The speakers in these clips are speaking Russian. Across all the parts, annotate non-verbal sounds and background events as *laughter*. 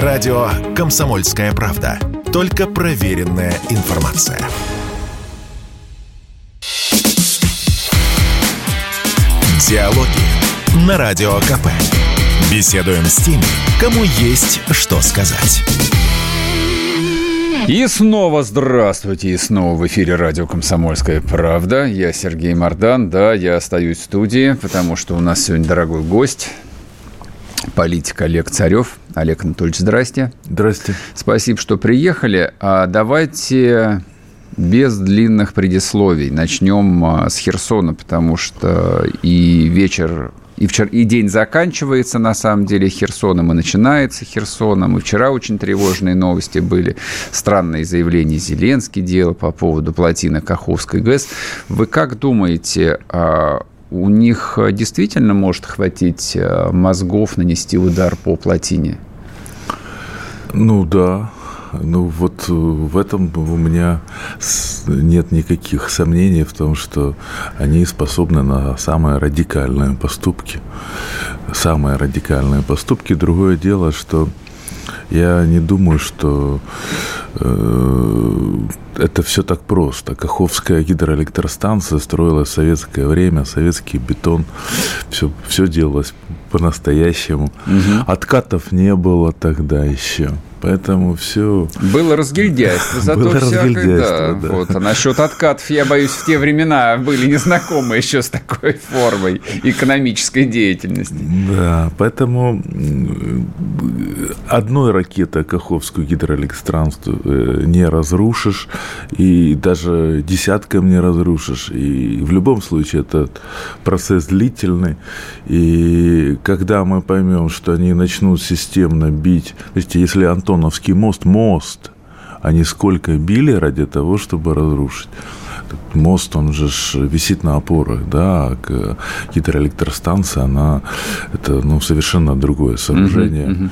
Радио «Комсомольская правда». Только проверенная информация. Диалоги на Радио КП. Беседуем с теми, кому есть что сказать. И снова здравствуйте, и снова в эфире радио «Комсомольская правда». Я Сергей Мордан, да, я остаюсь в студии, потому что у нас сегодня дорогой гость, политик Олег Царев. Олег Анатольевич, здрасте. Здрасте. Спасибо, что приехали. А давайте без длинных предисловий начнем а, с Херсона, потому что и вечер и, вчера, и день заканчивается, на самом деле, Херсоном, и начинается Херсоном. И вчера очень тревожные новости были. Странные заявления Зеленский делал по поводу плотины Каховской ГЭС. Вы как думаете, а, у них действительно может хватить а, мозгов нанести удар по плотине? Ну да, ну вот э, в этом у меня нет никаких сомнений в том, что они способны на самые радикальные поступки. Самые радикальные поступки. Другое дело, что я не думаю, что э, это все так просто. Каховская гидроэлектростанция строилась в советское время, советский бетон, все, все делалось по-настоящему. Угу. Откатов не было тогда еще. Поэтому все... Было разгильдяйство, *laughs* зато Было всякое, да, да. Вот. А насчет откатов, я боюсь, в те времена были незнакомы еще с такой формой экономической деятельности. Да, поэтому одной ракетой Каховскую гидроэлектростанцию э, не разрушишь, и даже десятком не разрушишь. И в любом случае этот процесс длительный. И когда мы поймем, что они начнут системно бить, то есть если Антон Антоновский мост – мост. Они сколько били ради того, чтобы разрушить. Мост, он же висит на опорах, да, а гидроэлектростанция, она, это, ну, совершенно другое сооружение. Uh-huh, uh-huh.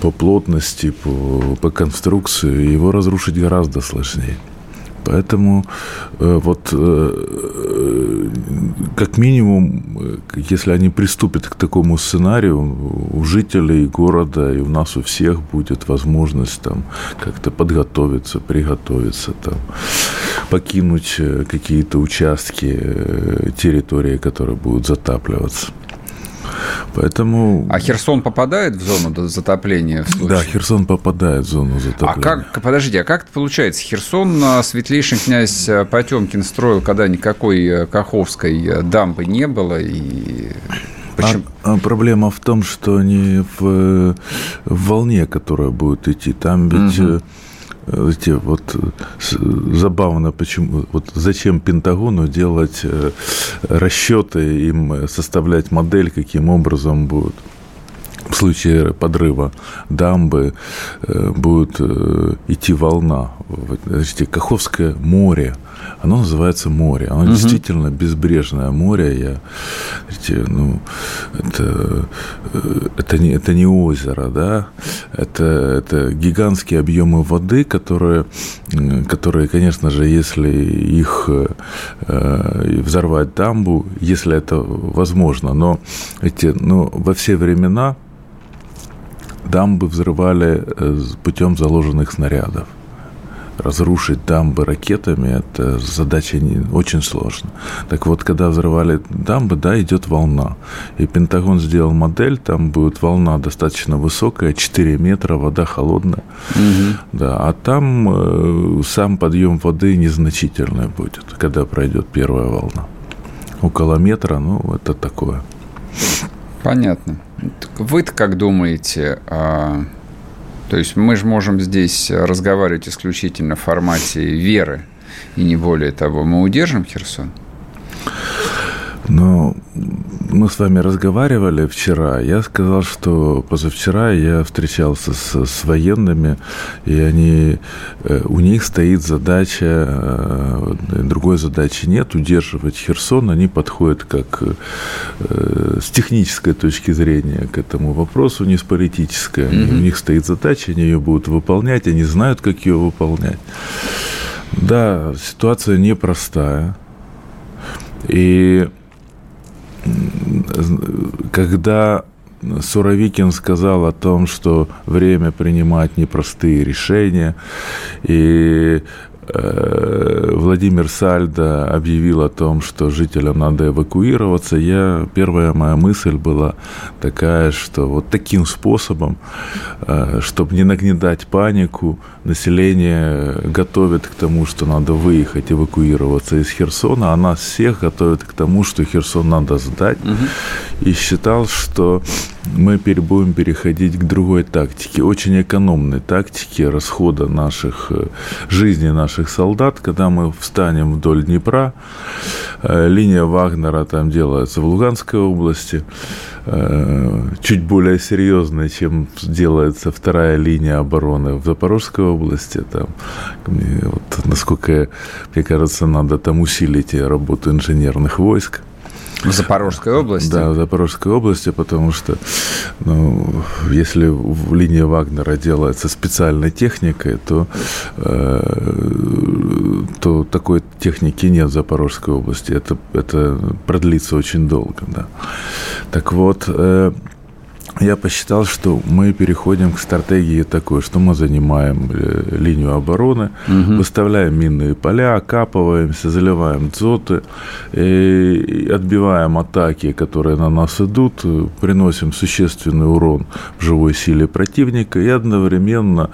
По плотности, по, по конструкции, его разрушить гораздо сложнее. Поэтому э, вот э, э, как минимум, если они приступят к такому сценарию, у жителей города и у нас у всех будет возможность там как-то подготовиться, приготовиться, там, покинуть какие-то участки территории, которые будут затапливаться. Поэтому... А Херсон попадает в зону затопления? В да, Херсон попадает в зону затопления. А как, подождите, а как это получается? Херсон а, светлейший князь а, Потемкин строил, когда никакой а, Каховской дамбы не было, и Почему? А, а проблема в том, что они в, в волне, которая будет идти, там ведь угу эти вот забавно, почему, вот зачем Пентагону делать э, расчеты, им составлять модель, каким образом будут в случае подрыва дамбы э, будет э, идти волна. Подождите, Каховское море, оно называется море. Оно угу. действительно безбрежное море. Я, знаете, ну, это, э, это, не, это не озеро, да? Это, это гигантские объемы воды, которые, которые, конечно же, если их взорвать дамбу, если это возможно, но эти, ну, во все времена дамбы взрывали э, путем заложенных снарядов. Разрушить дамбы ракетами – это задача не, очень сложная. Так вот, когда взрывали дамбы, да, идет волна. И Пентагон сделал модель, там будет волна достаточно высокая, 4 метра, вода холодная. Угу. Да, а там э, сам подъем воды незначительный будет, когда пройдет первая волна. Около метра, ну, это такое. Понятно. Вы-то как думаете? А, то есть мы же можем здесь разговаривать исключительно в формате веры, и не более того. Мы удержим Херсон? Ну, мы с вами разговаривали вчера. Я сказал, что позавчера я встречался с, с военными, и они, э, у них стоит задача, э, другой задачи нет, удерживать Херсон. Они подходят как э, с технической точки зрения к этому вопросу, не с политической. Они, mm-hmm. У них стоит задача, они ее будут выполнять, они знают, как ее выполнять. Да, ситуация непростая. И когда Суровикин сказал о том, что время принимать непростые решения. И Владимир Сальдо объявил о том, что жителям надо эвакуироваться, я, первая моя мысль была такая, что вот таким способом, э, чтобы не нагнетать панику, население готовит к тому, что надо выехать, эвакуироваться из Херсона, а нас всех готовит к тому, что Херсон надо сдать. Угу. И считал, что мы будем переходить к другой тактике, очень экономной тактике расхода наших, э, жизни наших солдат, когда мы встанем вдоль Днепра, э, линия Вагнера там делается в Луганской области, э, чуть более серьезная, чем делается вторая линия обороны в Запорожской области. Там, вот, насколько, мне кажется, надо там усилить работу инженерных войск. В Запорожской области? Да, в Запорожской области, потому что ну, если в линии Вагнера делается специальной техникой, то, э, то такой техники нет в Запорожской области. Это, это продлится очень долго. Да. Так вот, э, я посчитал, что мы переходим к стратегии такой, что мы занимаем э, линию обороны, угу. выставляем минные поля, окапываемся, заливаем дзоты, и отбиваем атаки, которые на нас идут, э, приносим существенный урон в живой силе противника и одновременно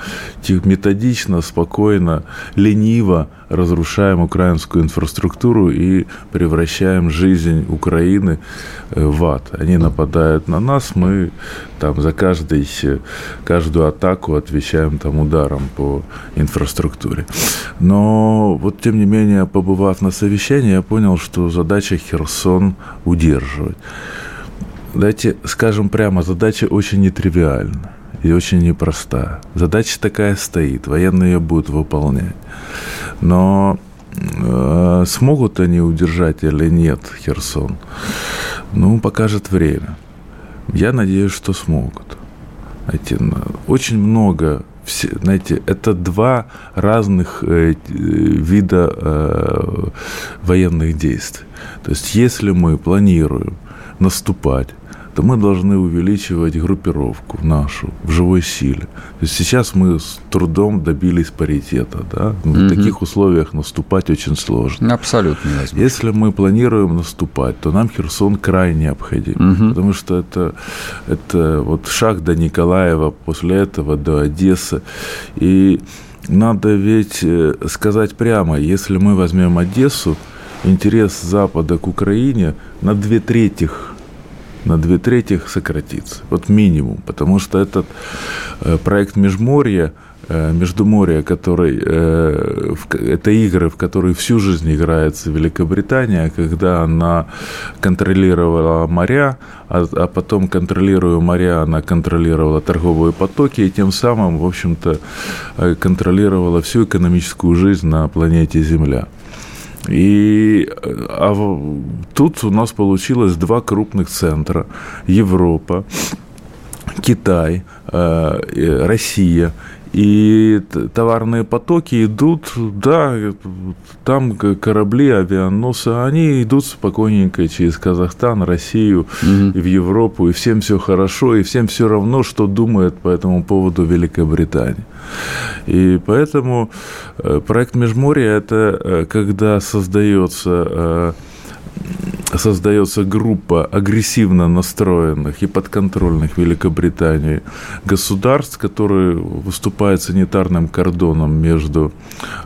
методично, спокойно, лениво разрушаем украинскую инфраструктуру и превращаем жизнь Украины э, в ад. Они нападают на нас, мы там за каждый, каждую атаку отвечаем там ударом по инфраструктуре. Но вот тем не менее, побывав на совещании, я понял, что задача Херсон удерживать. Дайте скажем прямо, задача очень нетривиальна и очень непростая. Задача такая стоит, военные ее будут выполнять. Но э, смогут они удержать или нет Херсон, ну, покажет время. Я надеюсь, что смогут. Знаете, очень много все, знаете, это два разных э, вида э, военных действий. То есть, если мы планируем наступать то мы должны увеличивать группировку нашу в живой силе. То есть сейчас мы с трудом добились паритета. Да? В угу. таких условиях наступать очень сложно. Абсолютно невозможно. Если мы планируем наступать, то нам Херсон крайне необходим. Угу. Потому что это, это вот шаг до Николаева, после этого до Одессы. И надо ведь э, сказать прямо, если мы возьмем Одессу, интерес Запада к Украине на две трети на две трети сократится. Вот минимум. Потому что этот э, проект Межморья, э, Междуморья, который, э, это игры, в которые всю жизнь играется Великобритания, когда она контролировала моря, а, а потом, контролируя моря, она контролировала торговые потоки и тем самым, в общем-то, контролировала всю экономическую жизнь на планете Земля. И а тут у нас получилось два крупных центра. Европа, Китай, э, Россия и товарные потоки идут, да, там корабли, авианосы, они идут спокойненько через Казахстан, Россию, угу. в Европу, и всем все хорошо, и всем все равно, что думает по этому поводу Великобритания. И поэтому э, проект Межморья – это э, когда создается э, создается группа агрессивно настроенных и подконтрольных Великобритании государств, которые выступают санитарным кордоном между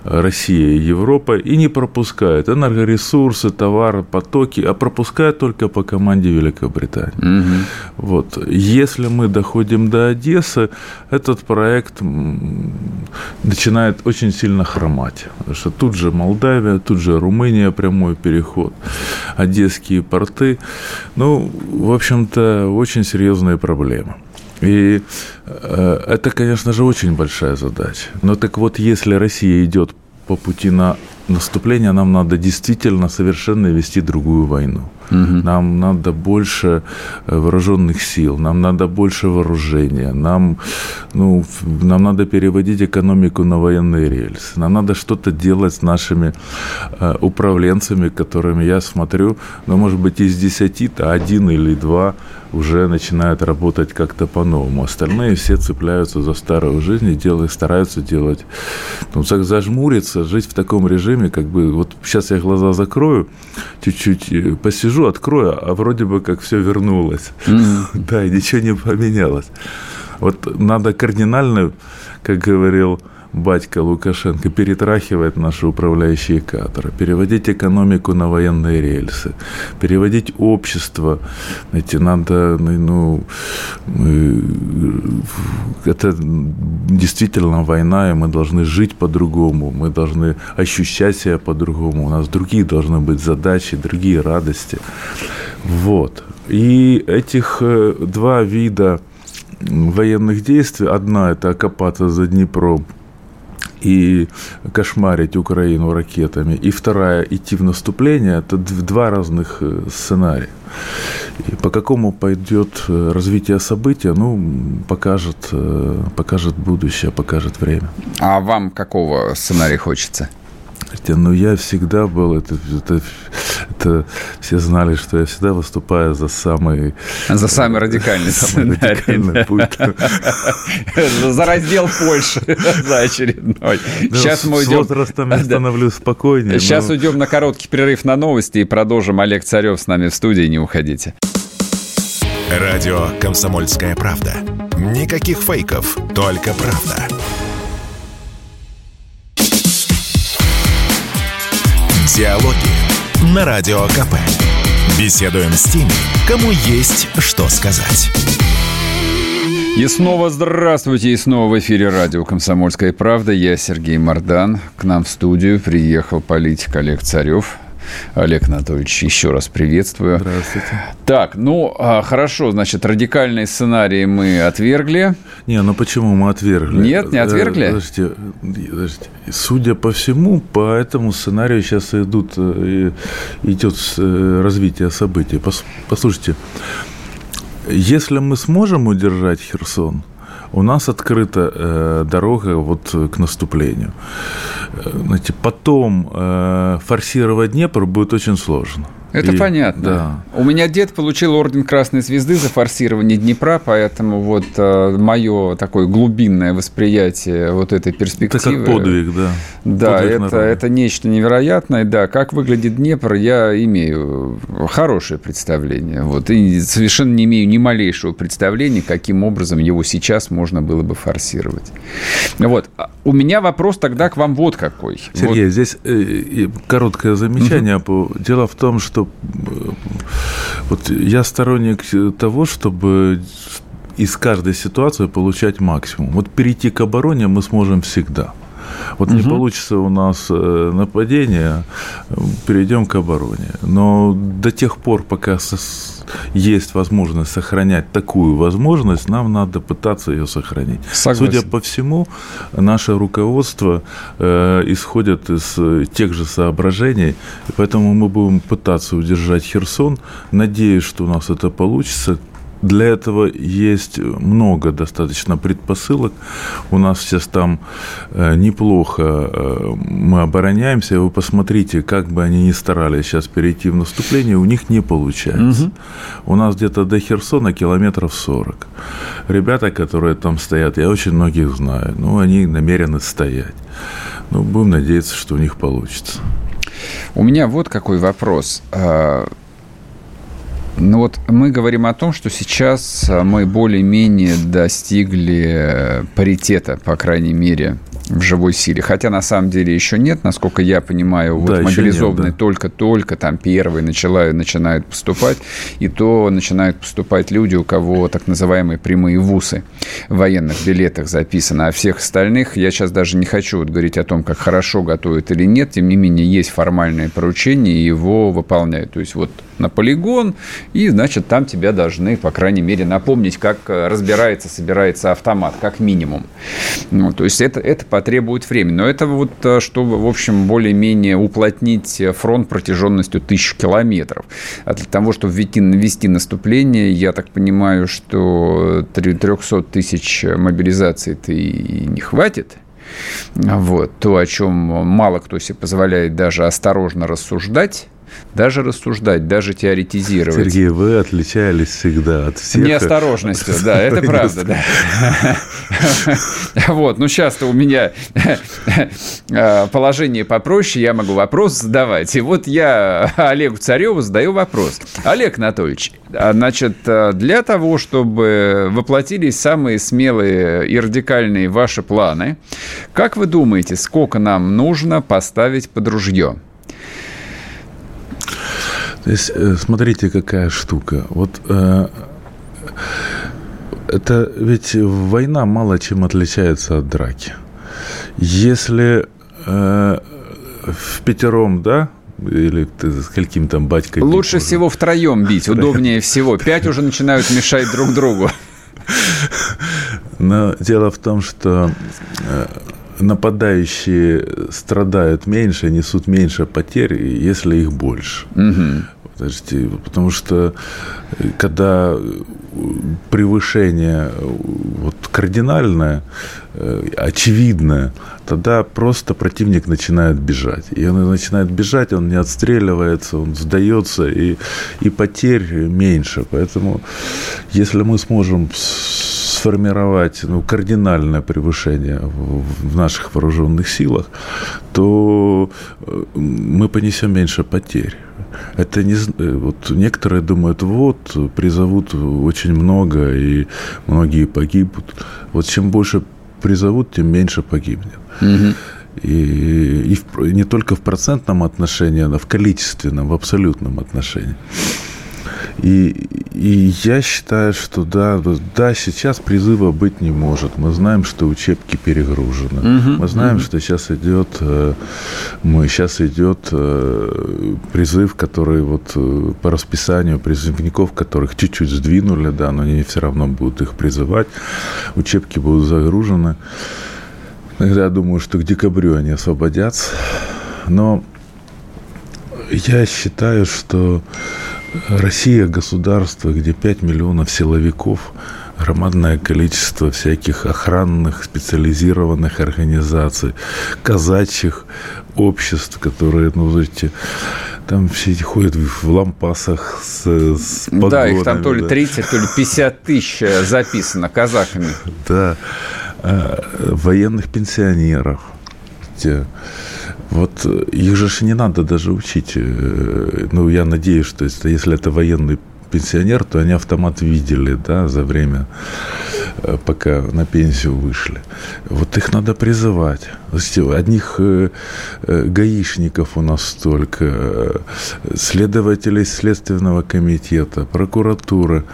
Россией и Европой и не пропускают энергоресурсы, товары, потоки, а пропускают только по команде Великобритании. Угу. Вот. Если мы доходим до Одессы, этот проект начинает очень сильно хромать. Потому что тут же Молдавия, тут же Румыния, прямой переход. Одесские порты. Ну, в общем-то, очень серьезная проблема. И э, это, конечно же, очень большая задача. Но так вот, если Россия идет по пути на наступление, нам надо действительно совершенно вести другую войну. Угу. Нам надо больше э, вооруженных сил, нам надо больше вооружения, нам, ну, нам надо переводить экономику на военные рельсы, нам надо что-то делать с нашими э, управленцами, которыми я смотрю, ну, может быть, из десяти-то один или два уже начинают работать как-то по-новому. Остальные все цепляются за старую жизнь и делают, стараются делать, ну, зажмуриться, жить в таком режиме, как бы, вот сейчас я глаза закрою, чуть-чуть э, посижу, открою, а вроде бы как все вернулось. *laughs* Да, и ничего не поменялось. Вот надо кардинально, как говорил батька Лукашенко перетрахивает наши управляющие кадры, переводить экономику на военные рельсы, переводить общество. Знаете, надо, ну, это действительно война, и мы должны жить по-другому, мы должны ощущать себя по-другому, у нас другие должны быть задачи, другие радости. Вот. И этих э, два вида военных действий, одна это окопаться за Днепром, и кошмарить Украину ракетами, и вторая идти в наступление, это два разных э, сценария. И по какому пойдет э, развитие события, ну, покажет, э, покажет будущее, покажет время. А вам какого сценария хочется? Хотя, ну, я всегда был, это, это, это все знали, что я всегда выступаю за самый... За самый радикальный *laughs* самый радикальный путь. *laughs* За раздел Польши, *laughs* за очередной. Сейчас мы уйдем... С возрастом я становлюсь спокойнее. Сейчас уйдем на короткий перерыв на новости и продолжим. Олег Царев с нами в студии, не уходите. Радио «Комсомольская правда». Никаких фейков, только правда. Диалоги на Радио КП. Беседуем с теми, кому есть что сказать. И снова здравствуйте, и снова в эфире радио «Комсомольская правда». Я Сергей Мордан. К нам в студию приехал политик Олег Царев. Олег Анатольевич, еще раз приветствую. Здравствуйте. Так, ну, а, хорошо, значит, радикальные сценарии мы отвергли. Не, ну почему мы отвергли? Нет, не отвергли? Э, подождите, подождите. Судя по всему, по этому сценарию сейчас идут, э, идет э, развитие событий. Послушайте, если мы сможем удержать Херсон – у нас открыта э, дорога вот к наступлению. Э, знаете, потом э, форсировать Днепр будет очень сложно. Это и, понятно. Да. У меня дед получил орден Красной Звезды за форсирование Днепра, поэтому вот э, мое такое глубинное восприятие вот этой перспективы. Это как подвиг, да. Да, подвиг это, это нечто невероятное. Да, как выглядит Днепр, я имею хорошее представление. Вот, и совершенно не имею ни малейшего представления, каким образом его сейчас можно было бы форсировать. Вот. А у меня вопрос тогда к вам вот какой. Сергей, вот. здесь э, короткое замечание. Угу. Дело в том, что Э, вот я сторонник того, чтобы из каждой ситуации получать максимум. Вот перейти к обороне мы сможем всегда. Вот угу. не получится у нас э, нападение, перейдем к обороне. Но до тех пор, пока есть возможность сохранять такую возможность, нам надо пытаться ее сохранить. Согласен. Судя по всему, наше руководство э, исходит из тех же соображений, и поэтому мы будем пытаться удержать Херсон. Надеюсь, что у нас это получится. Для этого есть много достаточно предпосылок. У нас сейчас там э, неплохо э, мы обороняемся. Вы посмотрите, как бы они ни старались сейчас перейти в наступление, у них не получается. Угу. У нас где-то до Херсона километров 40. Ребята, которые там стоят, я очень многих знаю, ну, они намерены стоять. Ну, будем надеяться, что у них получится. У меня вот какой вопрос. Ну вот мы говорим о том, что сейчас а, мы более-менее достигли паритета, по крайней мере, в живой силе. Хотя на самом деле еще нет, насколько я понимаю, вот да, мобилизованные да. только-только там первые начала, начинают поступать, и то начинают поступать люди, у кого так называемые прямые вусы в военных билетах записаны, а всех остальных я сейчас даже не хочу вот говорить о том, как хорошо готовят или нет, тем не менее есть формальное поручение, и его выполняют. То есть вот на полигон, и, значит, там тебя должны, по крайней мере, напомнить, как э, разбирается, собирается автомат, как минимум. Ну, то есть это, это потребует времени. Но это вот, э, чтобы, в общем, более-менее уплотнить фронт протяженностью тысяч километров. А для того, чтобы ввести, ввести наступление, я так понимаю, что 300 тысяч мобилизаций-то и не хватит. Вот. То, о чем мало кто себе позволяет даже осторожно рассуждать, даже рассуждать, даже теоретизировать. Сергей, вы отличались всегда от всех. Неосторожностью, *laughs* да, это правда, да. Вот, ну сейчас-то у меня э, положение попроще, я могу вопрос задавать. И вот я Олегу Цареву задаю вопрос. Олег Анатольевич, а, значит, э, для того, чтобы воплотились самые смелые и радикальные ваши планы, как вы думаете, сколько нам нужно поставить под ружье? То есть, э, смотрите, какая штука. Вот э, это ведь война мало чем отличается от драки. Если э, в пятером, да, или ты с каким там батькой... Лучше всего втроем бить, удобнее всего. Пять уже начинают мешать друг другу. Но дело в том, что э, нападающие страдают меньше, несут меньше потерь, если их больше. Угу. Подождите, потому что э, когда превышение э, вот, кардинальное, э, очевидное, тогда просто противник начинает бежать. И он начинает бежать, он не отстреливается, он сдается, и, и потерь меньше. Поэтому если мы сможем сформировать ну, кардинальное превышение в наших вооруженных силах, то мы понесем меньше потерь. Это не э, вот некоторые думают, вот призовут очень много и многие погибнут. Вот чем больше призовут, тем меньше погибнет. Угу. И, и в, не только в процентном отношении, но в количественном, в абсолютном отношении. И, и я считаю, что да, да, сейчас призыва быть не может. Мы знаем, что учебки перегружены. Угу, Мы знаем, угу. что сейчас идет, э, мы сейчас идет э, призыв, который вот э, по расписанию призывников, которых чуть-чуть сдвинули, да, но они все равно будут их призывать. Учебки будут загружены. Я думаю, что к декабрю они освободятся. Но я считаю, что Россия – государство, где 5 миллионов силовиков, громадное количество всяких охранных, специализированных организаций, казачьих обществ, которые, ну, знаете, там все эти ходят в лампасах с, с погонами, Да, их там то ли 30, то ли 50 тысяч записано казаками. Да, а, военных пенсионеров, вот э, их же не надо даже учить. Э, ну, я надеюсь, что если это военный пенсионер, то они автомат видели, да, за время, э, пока на пенсию вышли. Вот их надо призывать. Одних гаишников у нас столько, следователей Следственного комитета, прокуратуры.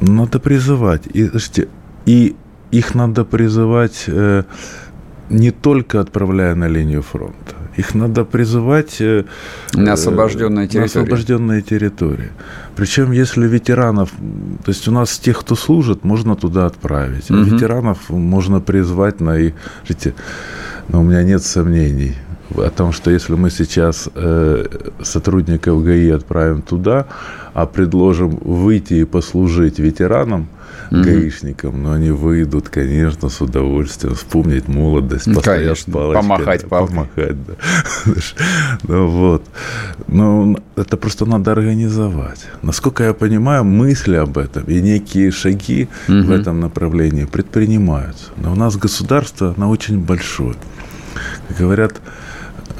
Надо призывать. И, и их надо призывать не только отправляя на линию фронта. Их надо призывать э, на освобожденные территории. На освобожденные территории. Причем, если ветеранов, то есть у нас тех, кто служит, можно туда отправить. Угу. Ветеранов можно призвать на их... Видите, но у меня нет сомнений о том, что если мы сейчас э, сотрудников ГАИ отправим туда, а предложим выйти и послужить ветеранам, угу. гаишникам, но они выйдут, конечно, с удовольствием, вспомнить молодость, ну, конечно, палочкой, помахать да, палкой. Помахать, да. *laughs* ну вот. Ну, это просто надо организовать. Насколько я понимаю, мысли об этом и некие шаги угу. в этом направлении предпринимаются. Но у нас государство, оно очень большое. Как говорят,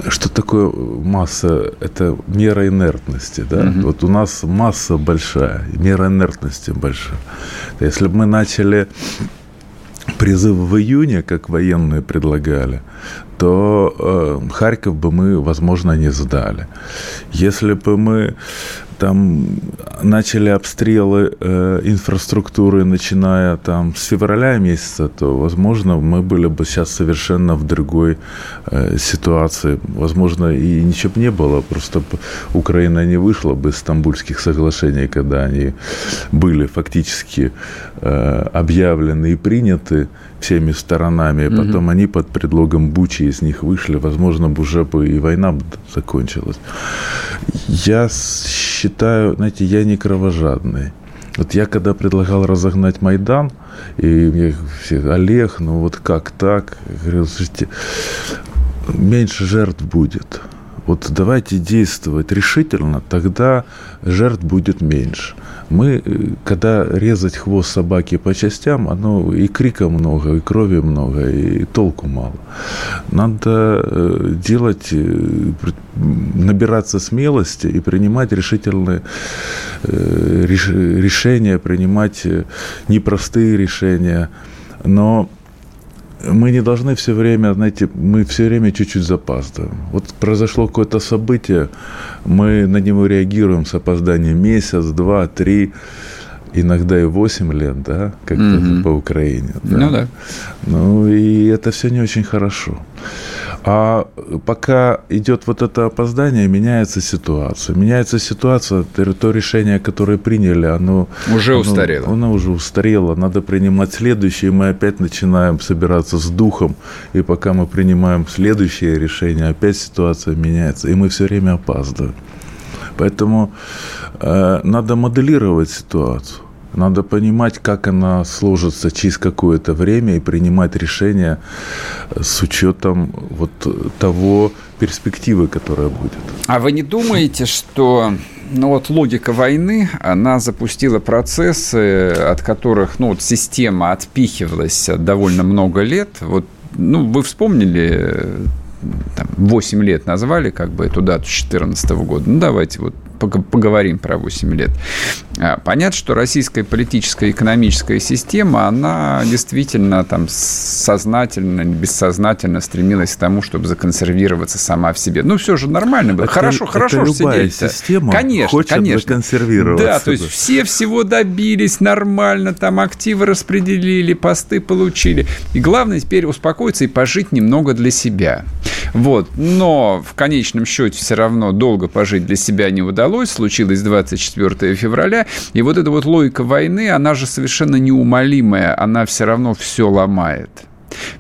что такое масса? Это мера инертности, да? Угу. Вот у нас масса большая, мера инертности большая. Если бы мы начали призыв в июне, как военные предлагали, то э, Харьков бы мы, возможно, не сдали. Если бы мы там начали обстрелы э, инфраструктуры, начиная там с февраля месяца, то, возможно, мы были бы сейчас совершенно в другой э, ситуации. Возможно, и ничего бы не было, просто Украина не вышла бы из стамбульских соглашений, когда они были фактически э, объявлены и приняты всеми сторонами, угу. потом они под предлогом Бучи из них вышли, возможно, бы уже бы и война закончилась. Я считаю, знаете, я не кровожадный. Вот я когда предлагал разогнать Майдан, и мне все, Олег, ну вот как так? Я говорил, слушайте, меньше жертв будет. Вот давайте действовать решительно, тогда жертв будет меньше. Мы, э, когда резать хвост собаки по частям, оно и крика много, и крови много, и толку мало. Надо э, делать, э, набираться смелости и принимать решительные решения, принимать непростые решения. Но мы не должны все время, знаете, мы все время чуть-чуть запаздываем. Вот произошло какое-то событие, мы на него реагируем с опозданием месяц, два, три, иногда и восемь лет, да, как-то mm-hmm. по Украине. Да? Ну да. Ну и это все не очень хорошо. А пока идет вот это опоздание, меняется ситуация. Меняется ситуация, то решение, которое приняли, оно... Уже оно, устарело. Оно уже устарело. Надо принимать следующее, и мы опять начинаем собираться с духом. И пока мы принимаем следующее решение, опять ситуация меняется. И мы все время опаздываем. Поэтому э, надо моделировать ситуацию. Надо понимать, как она сложится через какое-то время и принимать решения с учетом вот того перспективы, которая будет. А вы не думаете, что ну вот логика войны, она запустила процессы, от которых ну, вот система отпихивалась довольно много лет. Вот, ну, вы вспомнили, там, 8 лет назвали, как бы эту дату 2014 года. Ну, давайте вот поговорим про 8 лет. А, понятно, что российская политическая и экономическая система, она действительно там сознательно, бессознательно стремилась к тому, чтобы законсервироваться сама в себе. Ну, все же нормально было. Это, хорошо, это хорошо любая сидеть система конечно, хочет конечно. законсервироваться. Да, то есть все всего добились нормально, там активы распределили, посты получили. И главное теперь успокоиться и пожить немного для себя. Вот. Но в конечном счете все равно долго пожить для себя не удалось. Случилось 24 февраля. И вот эта вот логика войны, она же совершенно неумолимая. Она все равно все ломает.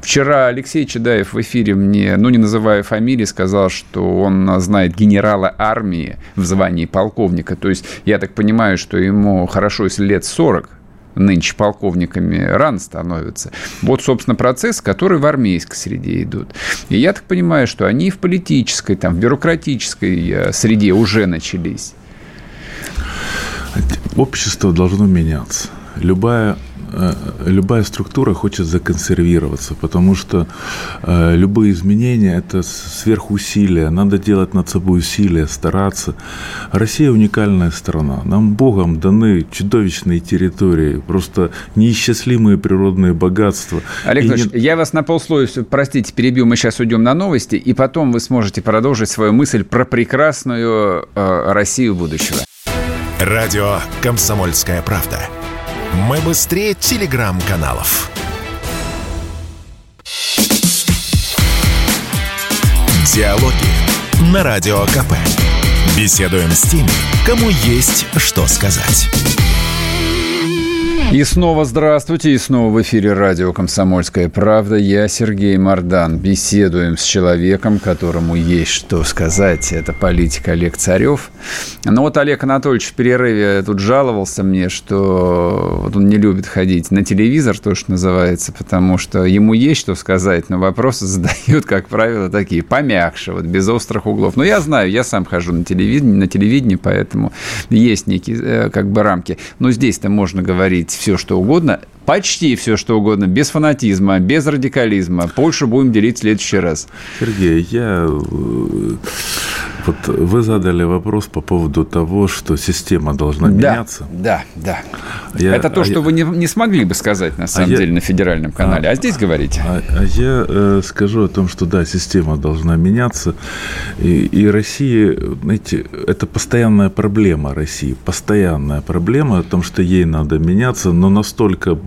Вчера Алексей Чедаев в эфире мне, ну не называя фамилии, сказал, что он знает генерала армии в звании полковника. То есть я так понимаю, что ему хорошо, если лет 40, нынче полковниками рано становятся. Вот, собственно, процесс, который в армейской среде идут. И я так понимаю, что они в политической, там, в бюрократической э, среде уже начались. Общество должно меняться. Любая любая структура хочет законсервироваться, потому что э, любые изменения – это сверхусилия, надо делать над собой усилия, стараться. Россия уникальная страна. Нам Богом даны чудовищные территории, просто неисчислимые природные богатства. Олег не... я вас на полслоя, простите, перебью, мы сейчас уйдем на новости, и потом вы сможете продолжить свою мысль про прекрасную э, Россию будущего. Радио «Комсомольская правда». Мы быстрее телеграм-каналов. Диалоги на Радио КП. Беседуем с теми, кому есть что сказать. И снова здравствуйте, и снова в эфире радио «Комсомольская правда». Я Сергей Мордан. Беседуем с человеком, которому есть что сказать. Это политик Олег Царев. Ну вот Олег Анатольевич в перерыве тут жаловался мне, что вот он не любит ходить на телевизор, то, что называется, потому что ему есть что сказать, но вопросы *laughs* задают, как правило, такие помягче, вот без острых углов. Но я знаю, я сам хожу на телевидении, на телевидении, поэтому есть некие э, как бы рамки. Но здесь-то можно говорить все, что угодно, почти все, что угодно, без фанатизма, без радикализма. Польшу будем делить в следующий раз. Сергей, я э, Вот вы задали вопрос по поводу того, что система должна да, меняться. Да, да. Я, Это то, а что я, вы не, не смогли бы сказать, на самом а деле, я, на федеральном канале. А, а здесь говорите. А, а я э, скажу о том, что да, система должна меняться. И, и Россия, знаете, это постоянная проблема России. Постоянная проблема о том, что ей надо меняться, но настолько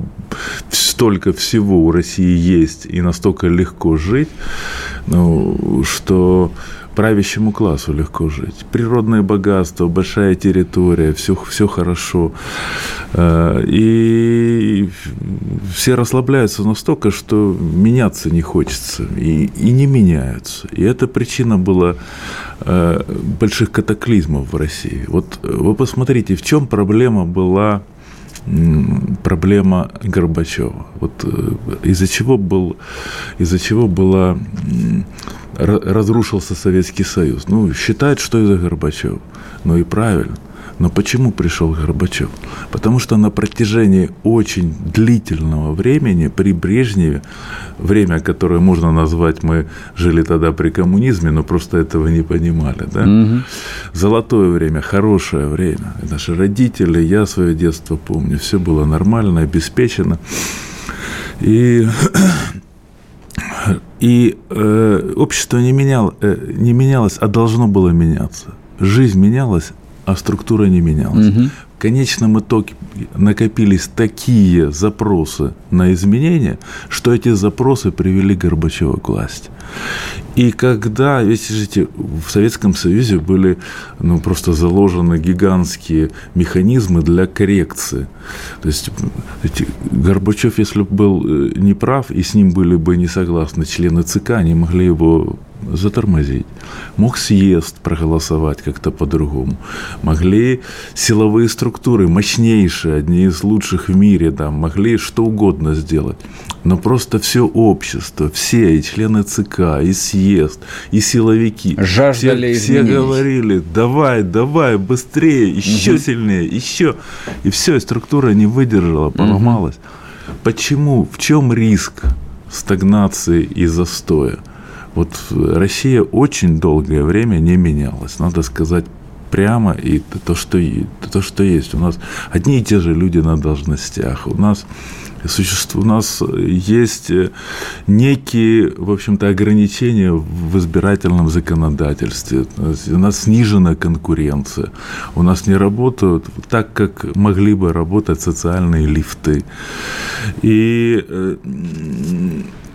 столько всего у России есть и настолько легко жить, ну, что правящему классу легко жить. Природное богатство, большая территория, все, все хорошо. Э, и все расслабляются настолько, что меняться не хочется. И, и не меняются. И это причина была э, больших катаклизмов в России. Вот вы посмотрите, в чем проблема была проблема Горбачева. Вот э, из-за чего был, из-за чего была разрушился Советский Союз. Ну, считают, что из-за Горбачева. Ну и правильно. Но почему пришел Горбачев? Потому что на протяжении очень длительного времени при Брежневе, время, которое можно назвать, мы жили тогда при коммунизме, но просто этого не понимали, да? Угу. Золотое время, хорошее время. Наши родители, я свое детство помню, все было нормально, обеспечено. И и э, общество не, менял, э, не менялось, а должно было меняться. Жизнь менялась, а структура не менялась. Угу. Конечном итоге накопились такие запросы на изменения, что эти запросы привели Горбачева к власти. И когда, видите, в Советском Союзе были ну, просто заложены гигантские механизмы для коррекции. То есть эти, Горбачев, если бы был э, неправ, и с ним были бы не согласны члены ЦК, они могли его затормозить. Мог съезд проголосовать как-то по-другому. Могли силовые структуры, мощнейшие, одни из лучших в мире, там, могли что угодно сделать. Но просто все общество, все, и члены ЦК, и съезд, и силовики, Жаждали все, все говорили, давай, давай, быстрее, еще угу. сильнее, еще. И все, и структура не выдержала, поломалась. Угу. Почему? В чем риск стагнации и застоя? Вот Россия очень долгое время не менялась, надо сказать прямо, и то, что, то, что есть. У нас одни и те же люди на должностях. У нас существует, у нас есть некие, в общем-то, ограничения в избирательном законодательстве. У нас снижена конкуренция. У нас не работают так, как могли бы работать социальные лифты. И, э,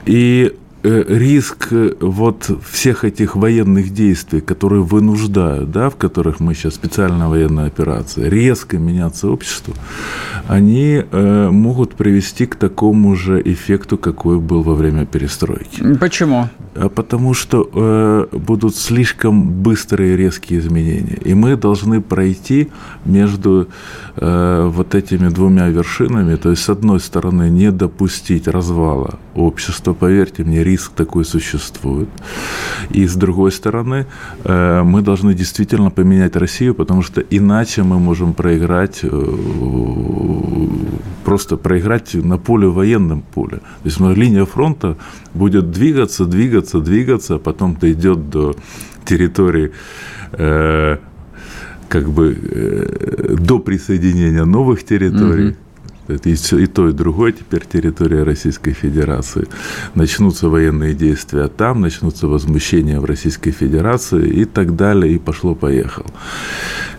и Э, риск э, вот всех этих военных действий, которые вынуждают, да, в которых мы сейчас специальная военная операция, резко меняться обществу, они э, могут привести к такому же эффекту, какой был во время перестройки. Почему? А потому что э, будут слишком быстрые резкие изменения, и мы должны пройти между э, вот этими двумя вершинами, то есть с одной стороны не допустить развала общества, поверьте мне, риск такой существует. И с другой стороны, э, мы должны действительно поменять Россию, потому что иначе мы можем проиграть, э, просто проиграть на поле, военном поле. То есть линия фронта будет двигаться, двигаться, двигаться, а потом дойдет до территории э, как бы до присоединения новых территорий. Угу это и, и то, и другое теперь территория Российской Федерации. Начнутся военные действия там, начнутся возмущения в Российской Федерации и так далее, и пошло-поехало.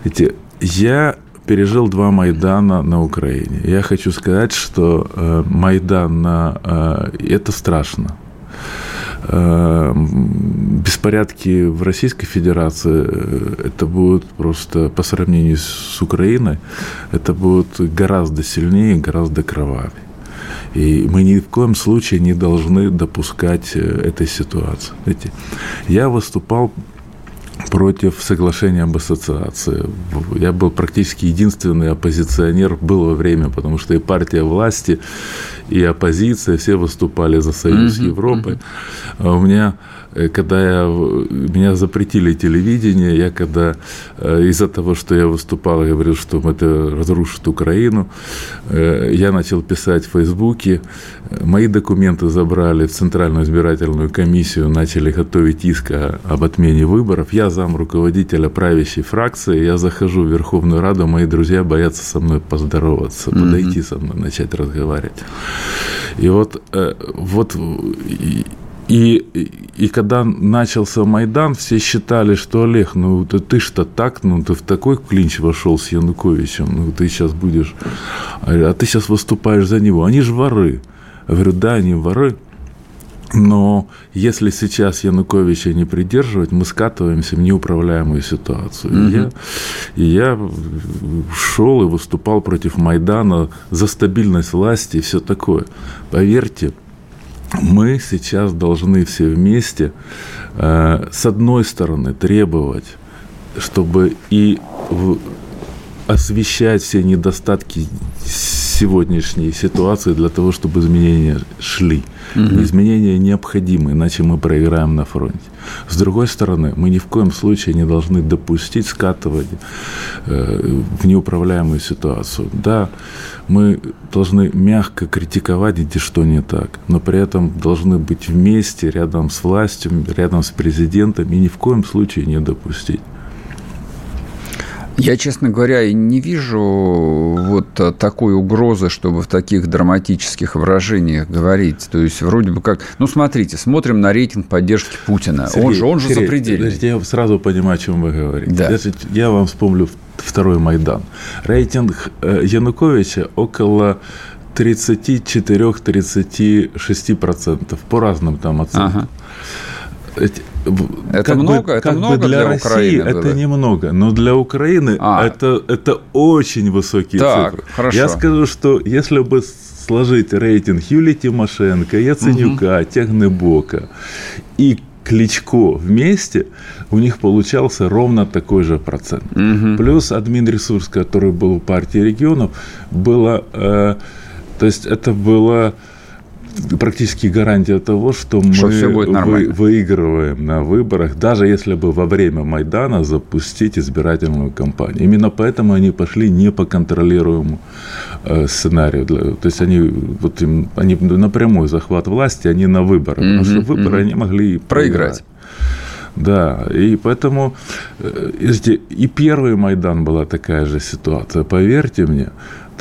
Эти, я пережил два Майдана на Украине. Я хочу сказать, что э, Майдан на, э, это страшно. Э, беспорядки в Российской Федерации, э, это будет просто по сравнению с Украиной, это будет гораздо сильнее, гораздо кровавее. И мы ни в коем случае не должны допускать э, этой ситуации. Знаете, я выступал против соглашения об ассоциации. Я был практически единственный оппозиционер, было время, потому что и партия власти, и оппозиция, все выступали за Союз mm-hmm. Европы. А у меня Э, когда я, меня запретили телевидение, я когда э, из-за того, что я выступал и говорил, что это разрушит Украину, э, я начал писать в Фейсбуке, мои документы забрали в Центральную избирательную комиссию, начали готовить иск об отмене выборов. Я зам руководителя правящей фракции, я захожу в Верховную Раду, мои друзья боятся со мной поздороваться, mm-hmm. подойти со мной, начать разговаривать. И вот, вот и, и когда начался Майдан, все считали, что Олег, ну ты, ты что так, ну ты в такой клинч вошел с Януковичем, ну ты сейчас будешь, а ты сейчас выступаешь за него. Они же воры. Я говорю, да, они воры. Но если сейчас Януковича не придерживать, мы скатываемся в неуправляемую ситуацию. Угу. И, я, и я шел и выступал против Майдана за стабильность власти и все такое. Поверьте, мы сейчас должны все вместе, э, с одной стороны, требовать, чтобы и освещать все недостатки сегодняшней ситуации для того, чтобы изменения шли. Угу. Изменения необходимы, иначе мы проиграем на фронте. С другой стороны, мы ни в коем случае не должны допустить скатывания э, в неуправляемую ситуацию. Да, мы должны мягко критиковать, где что не так, но при этом должны быть вместе, рядом с властью, рядом с президентом и ни в коем случае не допустить. Я, честно говоря, не вижу вот такой угрозы, чтобы в таких драматических выражениях говорить. То есть, вроде бы как... Ну, смотрите, смотрим на рейтинг поддержки Путина. Сергей, он же, он же Сергей, запредельный. Подождите, я сразу понимаю, о чем вы говорите. Да. Я вам вспомню второй Майдан. Рейтинг э, Януковича около 34-36%. По разным там оценкам. Ага. Это много, бы, это много для, для России Украины. Это было. немного, но для Украины а. это это очень высокие так, цифры. Хорошо. Я скажу, что если бы сложить рейтинг Юлии Тимошенко, Яценюка, угу. Технебока и Кличко вместе, у них получался ровно такой же процент. Угу. Плюс админ ресурс, который был в партии регионов, было, э, то есть это было практически гарантия того, что, что мы вы, выигрываем на выборах, даже если бы во время Майдана запустить избирательную кампанию. Именно поэтому они пошли не по контролируемому э, сценарию. Для, то есть они, вот им, они напрямую захват власти, они на выборы. Mm-hmm, потому что выборы mm-hmm. они могли проиграть. Да, и поэтому э, и первый Майдан была такая же ситуация, поверьте мне.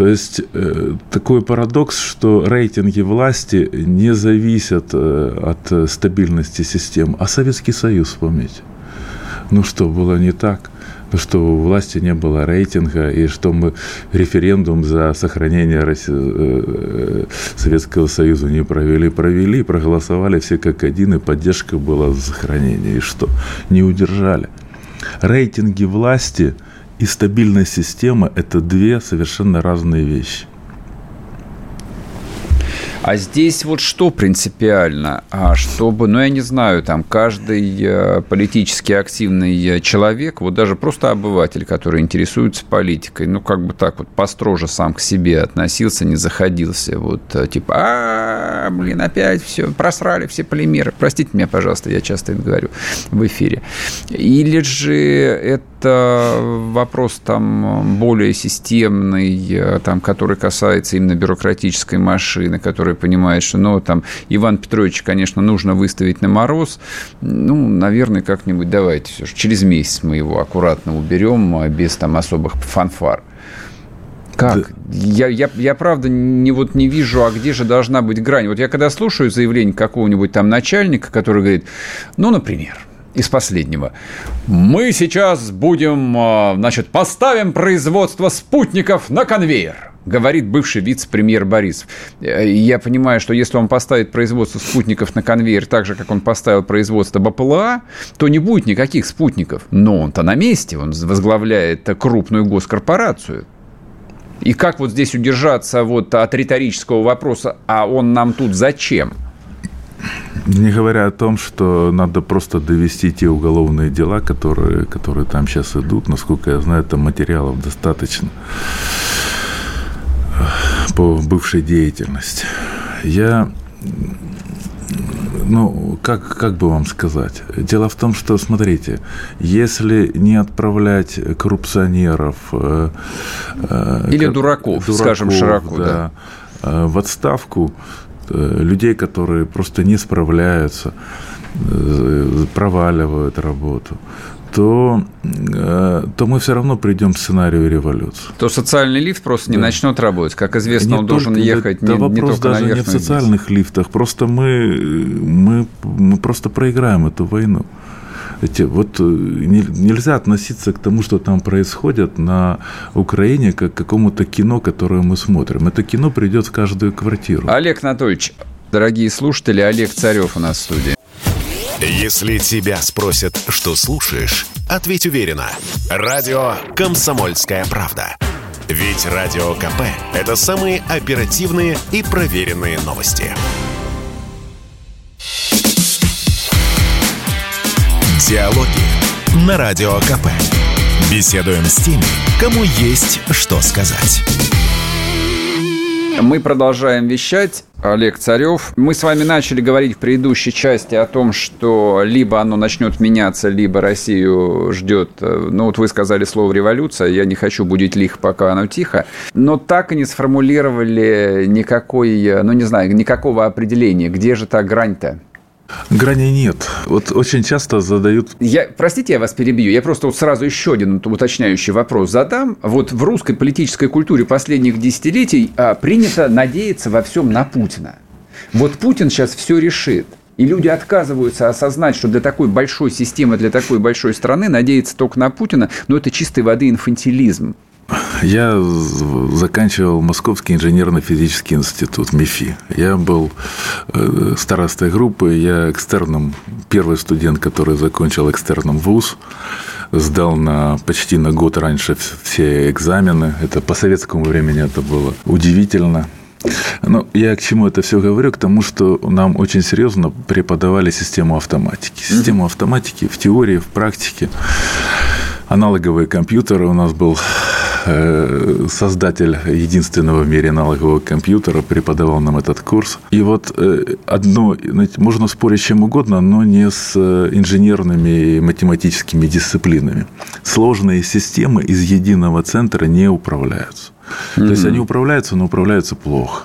То есть э, такой парадокс, что рейтинги власти не зависят э, от стабильности систем. А Советский Союз, вспомните. Ну что, было не так? Ну что у власти не было рейтинга, и что мы референдум за сохранение России, э, Советского Союза не провели. Провели, проголосовали все как один, и поддержка была за сохранение. И что? Не удержали. Рейтинги власти – и стабильная система – это две совершенно разные вещи. А здесь вот что принципиально? А чтобы, ну, я не знаю, там каждый э, политически активный э, человек, вот даже просто обыватель, который интересуется политикой, ну, как бы так вот построже сам к себе относился, не заходился, вот, э, типа, а, блин, опять все, просрали все полимеры. Простите меня, пожалуйста, я часто это говорю в эфире. Или же это вопрос там более системный, там, который касается именно бюрократической машины, который который понимает, что, ну, там, Иван Петрович, конечно, нужно выставить на мороз, ну, наверное, как-нибудь давайте все же, через месяц мы его аккуратно уберем, а, без там особых фанфар. Как? Да. Я, я, я правда не, вот не вижу, а где же должна быть грань. Вот я когда слушаю заявление какого-нибудь там начальника, который говорит, ну, например, из последнего. Мы сейчас будем, а, значит, поставим производство спутников на конвейер говорит бывший вице-премьер Борисов. Э, я понимаю, что если он поставит производство спутников на конвейер так же, как он поставил производство БПЛА, то не будет никаких спутников. Но он-то на месте, он возглавляет крупную госкорпорацию. И как вот здесь удержаться вот от риторического вопроса, а он нам тут зачем? Не говоря о том, что надо просто довести те уголовные дела, которые, которые там сейчас идут. Насколько я знаю, там материалов достаточно по бывшей деятельности. Я ну, как, как бы вам сказать? Дело в том, что, смотрите, если не отправлять коррупционеров... Э, э, Или дураков, дураков скажем широко, да, да. Э, в отставку, людей, которые просто не справляются, проваливают работу, то, э, то мы все равно придем к сценарию революции. То социальный лифт просто не да. начнет работать. Как известно, не он должен только, ехать да, не, вопрос не только даже не в социальных лифтах. Просто мы, мы, мы просто проиграем эту войну. Эти, вот э, не, нельзя относиться к тому, что там происходит на Украине, как к какому-то кино, которое мы смотрим. Это кино придет в каждую квартиру. Олег Анатольевич, дорогие слушатели, Олег Царев у нас в студии. Если тебя спросят, что слушаешь, ответь уверенно. Радио «Комсомольская правда». Ведь Радио КП – это самые оперативные и проверенные новости. Диалоги на Радио КП. Беседуем с теми, кому есть что сказать. Мы продолжаем вещать. Олег Царев. Мы с вами начали говорить в предыдущей части о том, что либо оно начнет меняться, либо Россию ждет, э, ну вот вы сказали слово революция, я не хочу будить лих, пока оно тихо, но так и не сформулировали никакой, э, ну не знаю, никакого определения, где же та грань-то? Грани нет. Вот очень часто задают... Я, простите, я вас перебью. Я просто вот сразу еще один уточняющий вопрос задам. Вот в русской политической культуре последних десятилетий а, принято надеяться во всем на Путина. Вот Путин сейчас все решит. И люди отказываются осознать, что для такой большой системы, для такой большой страны надеяться только на Путина, но это чистой воды инфантилизм. Я заканчивал Московский инженерно-физический институт, МИФИ. Я был э, старостой группы, я экстерном, первый студент, который закончил экстерном вуз, сдал на почти на год раньше все экзамены. Это по советскому времени это было удивительно. Ну, я к чему это все говорю? К тому, что нам очень серьезно преподавали систему автоматики. Систему автоматики в теории, в практике. Аналоговые компьютеры у нас был Э, создатель единственного в мире аналогового компьютера, преподавал нам этот курс. И вот э, одно, можно спорить чем угодно, но не с э, инженерными и математическими дисциплинами. Сложные системы из единого центра не управляются. Mm-hmm. То есть они управляются, но управляются плохо.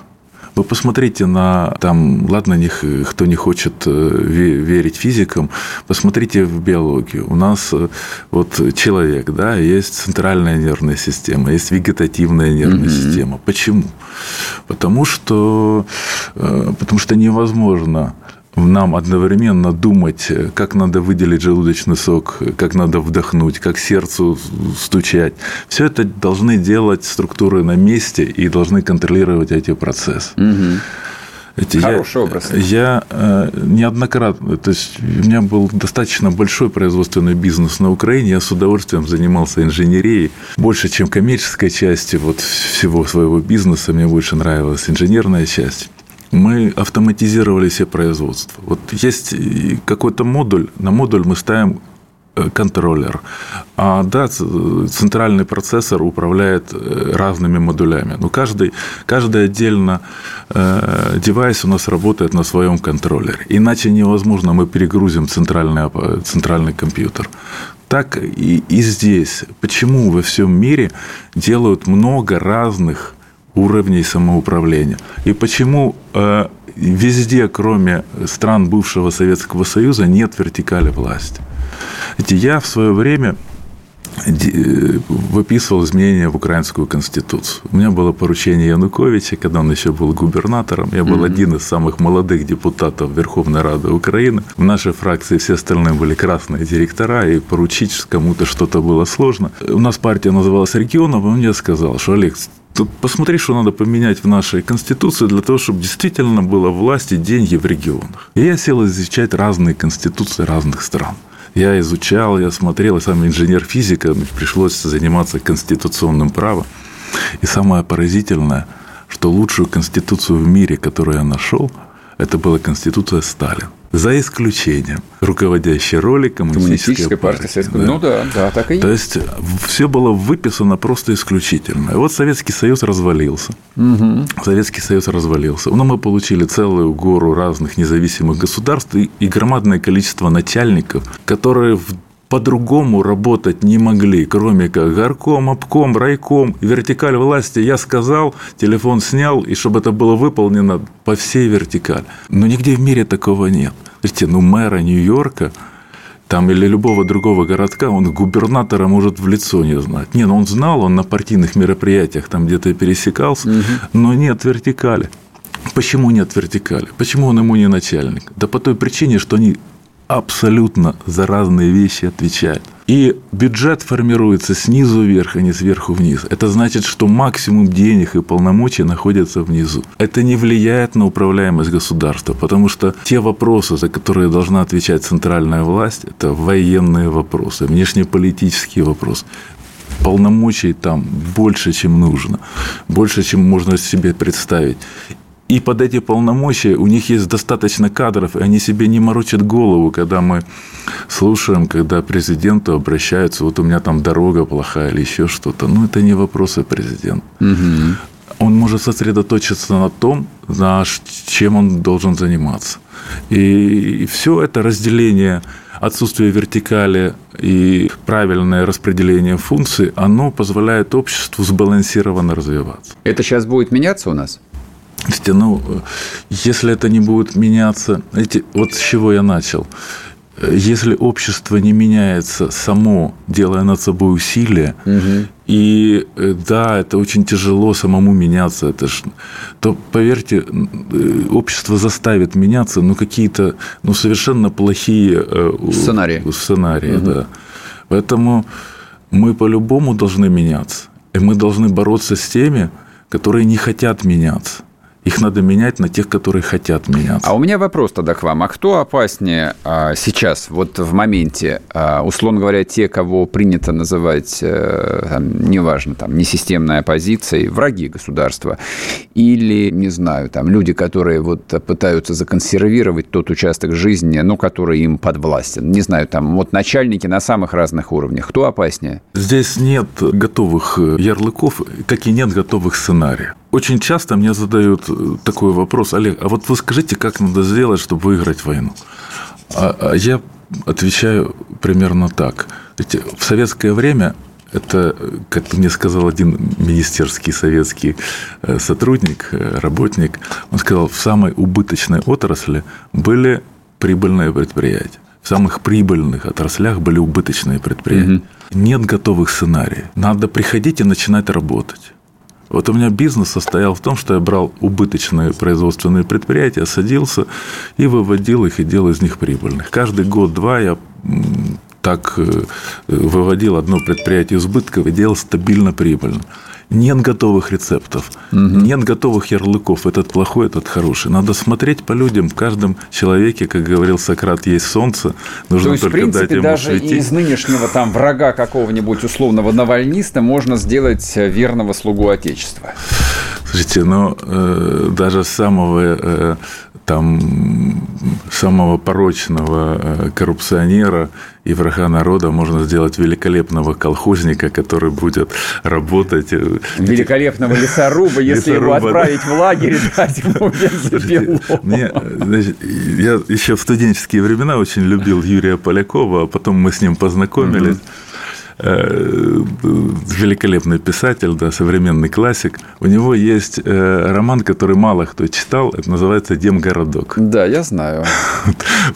Вы посмотрите на, там, ладно, них, кто не хочет э, верить физикам, посмотрите в биологию. У нас э, вот человек, да, есть центральная нервная система, есть вегетативная нервная mm-hmm. система. Почему? Потому что, э, потому что невозможно нам одновременно думать, как надо выделить желудочный сок, как надо вдохнуть, как сердцу стучать. Все это должны делать структуры на месте и должны контролировать эти процессы. Угу. Эти, Хороший я, образ. Я э, неоднократно, то есть у меня был достаточно большой производственный бизнес на Украине, я с удовольствием занимался инженерией, больше, чем коммерческой части вот всего своего бизнеса, мне больше нравилась инженерная часть мы автоматизировали все производства. Вот есть какой-то модуль, на модуль мы ставим э, контроллер. А да, центральный процессор управляет э, разными модулями. Но каждый, каждый отдельно э, девайс у нас работает на своем контроллере. Иначе невозможно, мы перегрузим центральный, центральный компьютер. Так и, и здесь. Почему во всем мире делают много разных уровней самоуправления. И почему э, везде, кроме стран бывшего Советского Союза, нет вертикали власти? Я в свое время э, выписывал изменения в украинскую конституцию. У меня было поручение Януковича, когда он еще был губернатором. Я был mm-hmm. один из самых молодых депутатов Верховной Рады Украины. В нашей фракции все остальные были красные директора, и поручить кому-то что-то было сложно. У нас партия называлась регионом, и он мне сказал, что Олег, посмотри, что надо поменять в нашей Конституции для того, чтобы действительно было власть и деньги в регионах. И я сел изучать разные конституции разных стран. Я изучал, я смотрел, я сам инженер-физика, пришлось заниматься конституционным правом. И самое поразительное, что лучшую конституцию в мире, которую я нашел, это была конституция Сталина. за исключением руководящей роли коммунистической, партии. партии Советского. Да. Ну да, да, так и есть. То есть все было выписано просто исключительно. И вот Советский Союз развалился. Угу. Советский Союз развалился. Но мы получили целую гору разных независимых государств и, и громадное количество начальников, которые в по-другому работать не могли, кроме как горком, обком, райком, вертикаль власти. Я сказал, телефон снял, и чтобы это было выполнено по всей вертикали. Но нигде в мире такого нет. Видите, ну мэра Нью-Йорка там или любого другого городка, он губернатора может в лицо не знать. Не, ну он знал, он на партийных мероприятиях там где-то пересекался, угу. но нет вертикали. Почему нет вертикали? Почему он ему не начальник? Да по той причине, что они абсолютно за разные вещи отвечает. И бюджет формируется снизу вверх, а не сверху вниз. Это значит, что максимум денег и полномочий находятся внизу. Это не влияет на управляемость государства, потому что те вопросы, за которые должна отвечать центральная власть, это военные вопросы, внешнеполитические вопросы полномочий там больше, чем нужно, больше, чем можно себе представить. И под эти полномочия у них есть достаточно кадров, и они себе не морочат голову, когда мы слушаем, когда президенту обращаются, вот у меня там дорога плохая или еще что-то. Ну, это не вопросы президента. Угу. Он может сосредоточиться на том, на чем он должен заниматься. И все это разделение, отсутствие вертикали и правильное распределение функций, оно позволяет обществу сбалансированно развиваться. Это сейчас будет меняться у нас? Слушайте, ну, если это не будет меняться, знаете, вот с чего я начал. Если общество не меняется само, делая над собой усилия, угу. и да, это очень тяжело самому меняться, это ж, то поверьте, общество заставит меняться, ну какие-то, ну совершенно плохие э, сценарии, сценарии, угу. да. Поэтому мы по-любому должны меняться, и мы должны бороться с теми, которые не хотят меняться. Их надо менять на тех, которые хотят меняться. А у меня вопрос тогда к вам. А кто опаснее а, сейчас, вот в моменте, а, условно говоря, те, кого принято называть, а, там, неважно, там, несистемной оппозицией, враги государства, или, не знаю, там, люди, которые вот пытаются законсервировать тот участок жизни, ну, который им подвластен. Не знаю, там, вот начальники на самых разных уровнях. Кто опаснее? Здесь нет готовых э, ярлыков, как и нет готовых сценариев. Очень часто мне задают э, такой вопрос, Олег, а вот вы скажите, как надо сделать, чтобы выиграть войну? А, а я отвечаю примерно так. В советское время это, как мне сказал один министерский советский э, сотрудник, э, работник, он сказал, в самой убыточной отрасли были прибыльные предприятия. В самых прибыльных отраслях были убыточные предприятия. Угу. Нет готовых сценариев. Надо приходить и начинать работать. Вот у меня бизнес состоял в том, что я брал убыточные производственные предприятия, садился и выводил их и делал из них прибыльных. Каждый год-два я так э, выводил одно предприятие из убытков и делал стабильно прибыльно. Нет готовых рецептов, угу. нет готовых ярлыков. Этот плохой, этот хороший. Надо смотреть по людям. В каждом человеке, как говорил Сократ, есть солнце. Нужно То есть, только в принципе, дать ему даже светить. из нынешнего там врага какого-нибудь условного навальниста можно сделать верного слугу Отечества. Слушайте, ну э, даже самого э, там самого порочного э, коррупционера и врага народа можно сделать великолепного колхозника, который будет работать. Э, великолепного лесоруба, если его отправить в лагерь, дать ему *laughs* значит, я еще в студенческие времена очень любил Юрия Полякова, а потом мы с ним познакомились. Угу. Э, великолепный писатель, да, современный классик. У него есть э, роман, который мало кто читал, это называется «Демгородок». Да, я знаю.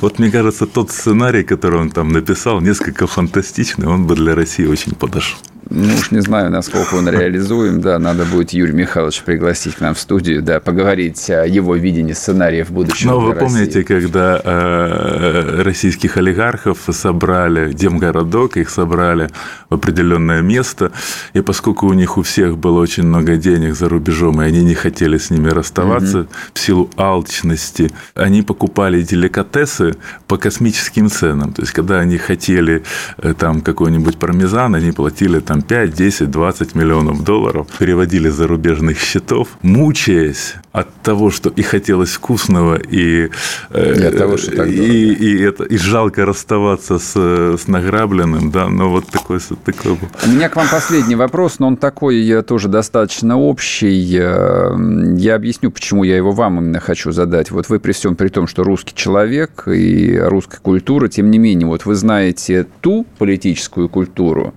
Вот мне кажется, тот сценарий, который он там написал, несколько фантастичный, он бы для России очень подошел. Ну уж не знаю, насколько он реализуем, да, надо будет Юрий Михайлович пригласить к нам в студию, да, поговорить о его видении сценариев будущего. Но вы России. помните, когда э, российских олигархов собрали, демгородок, их собрали в определенное место, и поскольку у них у всех было очень много денег за рубежом, и они не хотели с ними расставаться угу. в силу алчности, они покупали деликатесы по космическим ценам. То есть, когда они хотели э, там какой-нибудь пармезан, они платили там там 5, 10, 20 миллионов долларов переводили зарубежных счетов, мучаясь от того, что и хотелось вкусного, и, и, от того, что и, и, это, и жалко расставаться с, с награбленным, да, но вот такой, такой был. У меня к вам последний вопрос, но он такой тоже достаточно общий. Э, я объясню, почему я его вам именно хочу задать. Вот вы при всем при том, что русский человек и русская культура, тем не менее, вот вы знаете ту политическую культуру,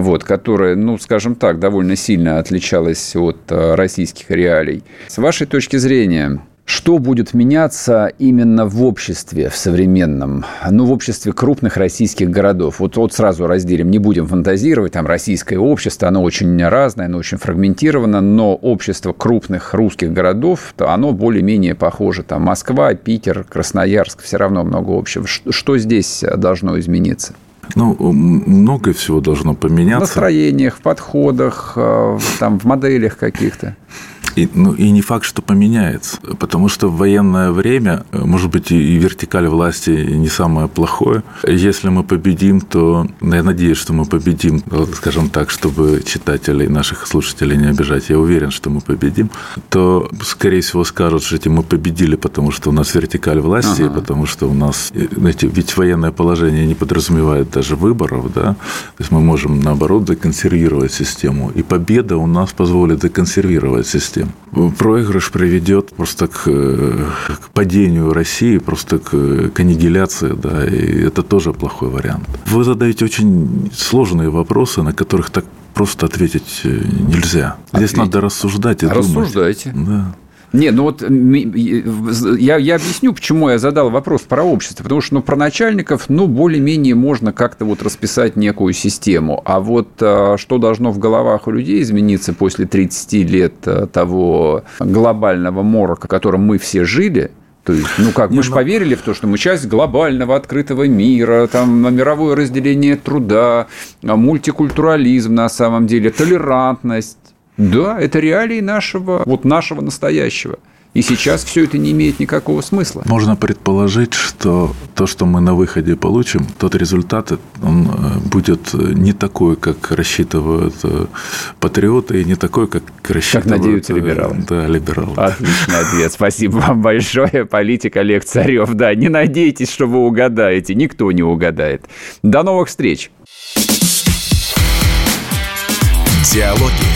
вот, которая, ну, скажем так, довольно сильно отличалась от э, российских реалий. С вашей точки зрения, что будет меняться именно в обществе, в современном, ну, в обществе крупных российских городов? Вот, вот сразу разделим, не будем фантазировать, там российское общество, оно очень разное, оно очень фрагментировано, но общество крупных русских городов, то оно более-менее похоже. Там Москва, Питер, Красноярск, все равно много общего. Что здесь должно измениться? Ну, много всего должно поменяться. В настроениях, в подходах, э, там, в моделях каких-то. И, ну, и не факт, что поменяется, потому что в военное время, э, может быть, и вертикаль власти не самое плохое. Если мы победим, то я надеюсь, что мы победим, скажем так, чтобы читателей, наших слушателей не обижать, я уверен, что мы победим, то, скорее всего, скажут, что мы победили, потому что у нас вертикаль власти, ага. потому что у нас, э, знаете, ведь военное положение не подразумевает даже выборов, да, то есть мы можем, наоборот, законсервировать систему, и победа у нас позволит законсервировать систему проигрыш приведет просто к, к падению России, просто к, к аннигиляции, да, и это тоже плохой вариант. Вы задаете очень сложные вопросы, на которых так просто ответить э, нельзя. Здесь Ответь. надо рассуждать и Рассуждайте. думать. Да. Не, ну вот я, я объясню, почему я задал вопрос про общество. Потому что ну, про начальников, ну, более-менее можно как-то вот расписать некую систему. А вот а, что должно в головах у людей измениться после 30 лет а, того глобального морока, которым мы все жили, то есть, ну как, мы же ну поверили в то, что мы часть глобального открытого мира, там мировое разделение труда, мультикультурализм на самом деле, толерантность. Да, это реалии нашего, вот нашего настоящего. И сейчас все это не имеет никакого смысла. Можно предположить, что то, что мы на выходе получим, тот результат, он э, будет не такой, как рассчитывают э, патриоты, и не такой, как рассчитывают... Как надеются э, либералы. Да, либералы. Отличный ответ. Спасибо вам большое. Политик Олег Царев. Да, не надейтесь, что вы угадаете. Никто не угадает. До новых встреч. Диалоги